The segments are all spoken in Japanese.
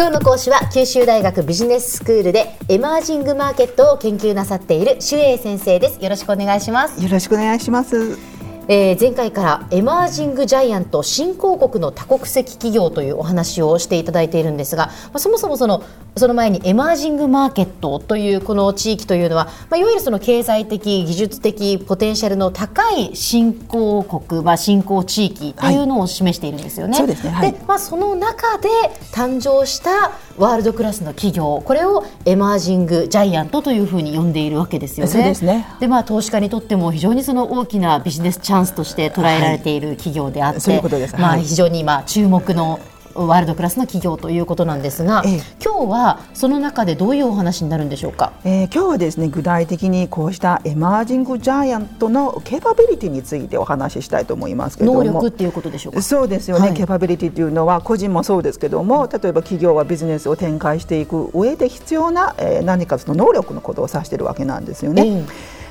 今日の講師は九州大学ビジネススクールでエマージングマーケットを研究なさっている周英先生です。よろしくお願いします。よろしくお願いします。えー、前回からエマージングジャイアント新興国の多国籍企業というお話をしていただいているんですが、まあ、そもそもそのその前にエマージングマーケットというこの地域というのは、まあ、いわゆるその経済的技術的ポテンシャルの高い新興国、まあ、新興地域というのを示しているんですよね。はい、そで、ねはい、まあ、その中で誕生したワールドクラスの企業これをエマージングジャイアントというふうに呼んでいるわけですよね。そうですねでまあ投資家にとっても非常にその大きなビジネスチャンスとして捉えられている企業であって、はい、まあ非常に今注目のワールドクラスの企業ということなんですが、ええ、今日はその中でどういうお話になるんでしょうか、えー、今日はですね具体的にこうしたエマージングジャイアントのケーパビリティについてお話ししたいと思いますけど能力っていうことでしょうか？そうですよね、はい、ケーパビリティというのは個人もそうですけども例えば企業はビジネスを展開していく上で必要な、えー、何かその能力のことを指しているわけなんですよね。え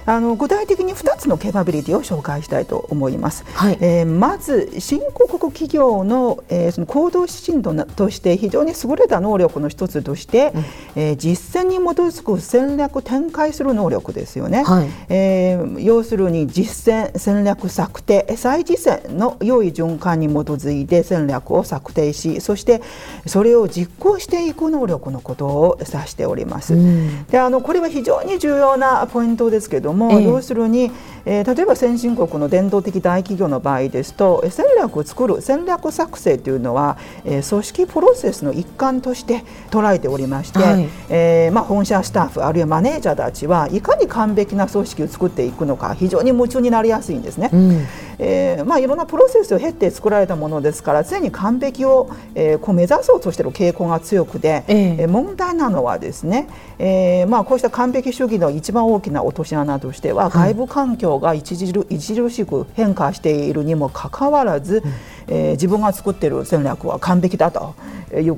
あの具体的に2つのケーパビリティを紹介したいと思います。はい、えー、まず新興国企業の,、えー、その行動指針ととして非常に優れた能力の一つとして、うん、えー、実践に基づく戦略展開する能力ですよね。はい、えー、要するに実践戦略策定再実践の良い循環に基づいて戦略を策定しそしてそれを実行していく能力のことを指しております。うん、であのこれは非常に重要なポイントですけどども、えー、要するに、えー、例えば先進国の伝統的大企業の場合ですと戦略を作る戦略作成というのは、えー、組織プロセスの一環として捉えておりまして、はい、えー、まあ、本社スタッフあるいはマネージャーたちはいかに完璧な組織を作っていくのか非常に夢中になりやすいんですね。うんえーまあ、いろんなプロセスを経て作られたものですから常に完璧を、えー、こう目指そうとしている傾向が強くで、えー、問題なのはですね、えーまあ、こうした完璧主義の一番大きな落とし穴としては、外部環境が著著しく変化しているにもかかわらず、うん。えー、自分が作っている戦略は完璧だと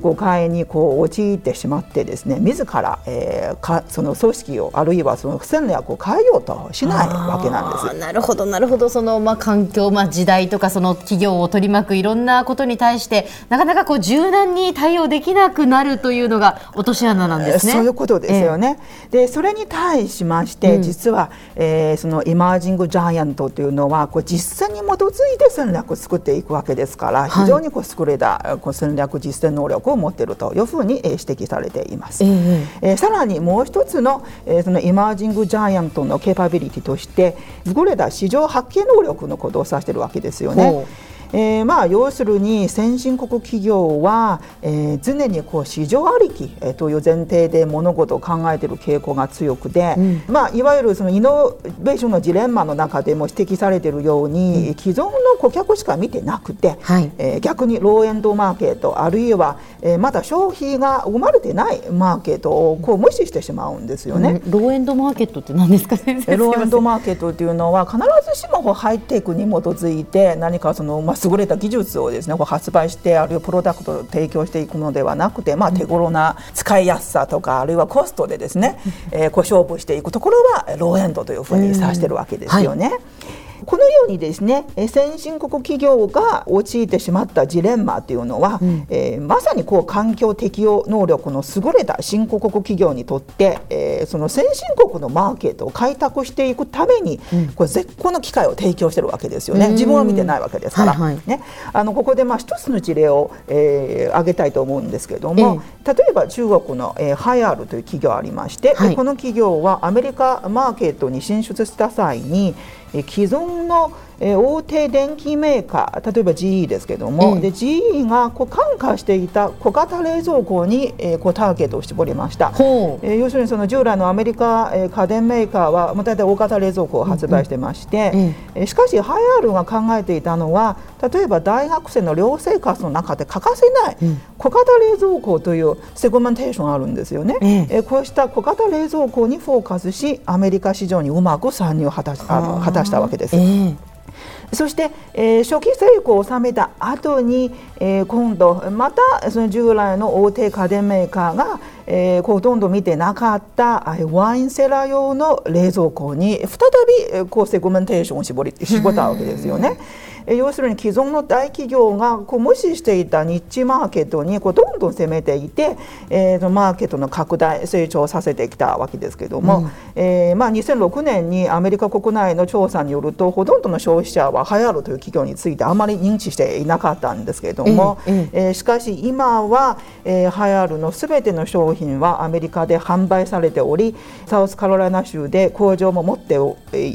誤解にこう陥ってしまってですね自ら、えー、かその組織をあるいはその戦略を変えようとしないわけなんです。なるほどなるほどその、まあ、環境、まあ、時代とかその企業を取り巻くいろんなことに対してなかなかこう柔軟に対応できなくなるというのが落とし穴なんですね。そういうことですよね。えー、でそれに対しまして、うん、実は、えー、そのエマージングジャイアントというのはこう実践に基づいて戦略を作っていくわけです。から非常にこう優れたこう戦略実践能力を持っているというふうに指摘されています。えー、えー、さらにもう一つの,、えー、そのエマージングジャイアントのケーパビリティとして優れた市場発見能力のことを指しているわけですよね。えー、まあ要するに先進国企業は、えー、常にこう市場ありき、えー、という前提で物事を考えている傾向が強くで、うん、まあ、いわゆるそのイノベーションのジレンマの中でも指摘されているように、うん、既存の顧客しか見てなくて、はい、えー、逆にローエンドマーケットあるいは、えー、まだ消費が生まれてないマーケットをこう無視してしまうんですよね。うん、ローエンドマーケットって何ですか先生？ローエンドマーケットっていうのは必ずしもハイテクに基づいて何かその、まあ、優れた技術をですねこう発売してあるいはプロダクトを提供していくのではなくて、まあ、手頃な使いやすさとかあるいはコストでですね、えー、こう勝負していくところはローエンドというふうに指してるわけですよね。はいこのようにですね先進国企業が陥ってしまったジレンマというのは、うん、えー、まさにこう環境適応能力の優れた新興国企業にとって、えー、その先進国のマーケットを開拓していくために、うん、これ絶好の機会を提供しているわけですよね。自分は見てないわけですから、はいはい、ね、あのここでまあ一つの事例を、えー、挙げたいと思うんですけれども、えー、例えば中国の、えー、ハイアールという企業ありまして、はい、この企業はアメリカマーケットに進出した際に既存のえー、大手電機メーカー例えば GE ですけども、うん、で GE がこう看過していた小型冷蔵庫に、えー、こうターゲットを絞りました、えー、要するにその従来のアメリカ、えー、家電メーカーは、まあ、大体大型冷蔵庫を発売してまして、うん。うん、えー、しかしハイアールが考えていたのは例えば大学生の寮生活の中で欠かせない小型冷蔵庫というセグメンテーションがあるんですよね、うん、えー、こうした小型冷蔵庫にフォーカスしアメリカ市場にうまく参入を果たし果たしたわけです。えーそして、えー、初期成功を収めた後に、えー、今度またその従来の大手家電メーカーが、えー、ほとんど見てなかったワインセラー用の冷蔵庫に再びこうセグメンテーションを絞り絞ったわけですよね。え要するに既存の大企業がこう無視していたニッチマーケットにこうどんどん攻めていて、えー、マーケットの拡大成長させてきたわけですけども、うん、えー、まあ、2006年にアメリカ国内の調査によるとほとんどの消費者は流行るという企業についてあまり認知していなかったんですけれども、ええー、しかし今は、えー、流行るのすべての商品はアメリカで販売されておりサウスカロライナ州で工場も持って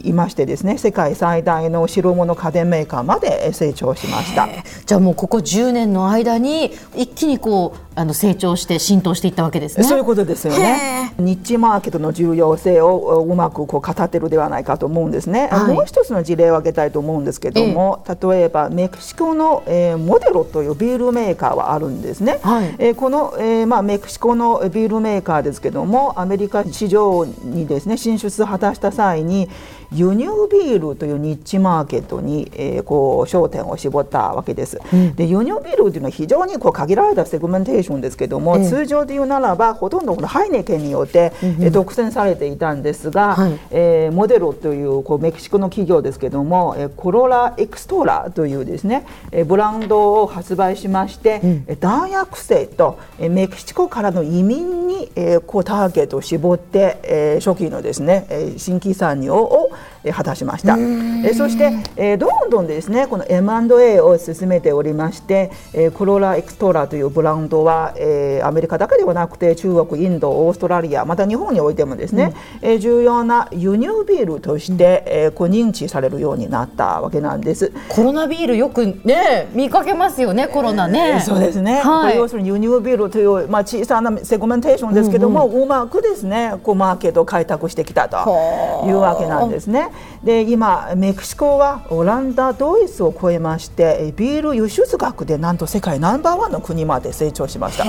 いましてですね世界最大の白物家電メーカーまで成長しましたじゃあもうここ10年の間に一気にこうあの成長して浸透していったわけですね。そういうことですよね。ニッチマーケットの重要性をうまくこう語ってるではないかと思うんですね。はい、もう一つの事例を挙げたいと思うんですけども、例えばメキシコの、えー、モデロというビールメーカーはあるんですね。はい、えー、この、えー、まあメキシコのビールメーカーですけども、アメリカ市場にですね進出を果たした際に輸入ビールというニッチマーケットに、えー、こう焦点を絞ったわけです。うん、で輸入ビールというのは非常にこう限られたセグメンテーションですけども、通常で言うならばほとんどこのハイネケンによって、うん、独占されていたんですが、はい、えー、モデロというこうメキシコの企業ですけども、えー、コロナエクストラというですね、えー、ブランドを発売しまして、うん、大学生と、えー、メキシコからの移民に、えー、こうターゲットを絞って、えー、初期のですね、えー、新規参入を果たしました。えそして、えー、どんどんですねこの M&A を進めておりまして、えー、コロナエクストラというブランドは、えー、アメリカだけではなくて中国、インド、オーストラリアまた日本においてもですね、うん、えー、重要な輸入ビールとして、えー、こう認知されるようになったわけなんです。コロナビールよくね見かけますよねコロナね。えー、そうですね。はい、要するに輸入ビールというまあ小さなセグメンテーションですけども、うんうん、うまくですねこうマーケットを開拓してきたというわけなんですね。で今メキシコはオランダドイツを超えましてビール輸出額でなんと世界ナンバーワンの国まで成長しました。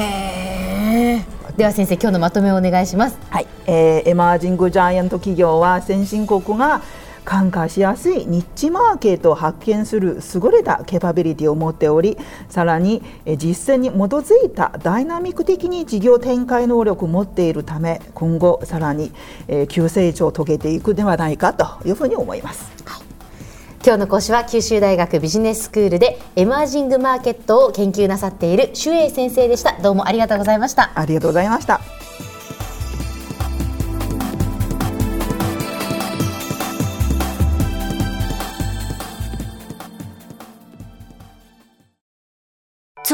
では先生今日のまとめをお願いします。はい、えー、エマージングジャイアント企業は先進国が感化しやすいニッチマーケットを発見する優れたケパビリティを持っておりさらに実践に基づいたダイナミック的に事業展開能力を持っているため今後さらに急成長を遂げていくではないかというふうに思います。はい。今日の講師は九州大学ビジネススクールでエマージングマーケットを研究なさっている周英先生でした。どうもありがとうございました。ありがとうございました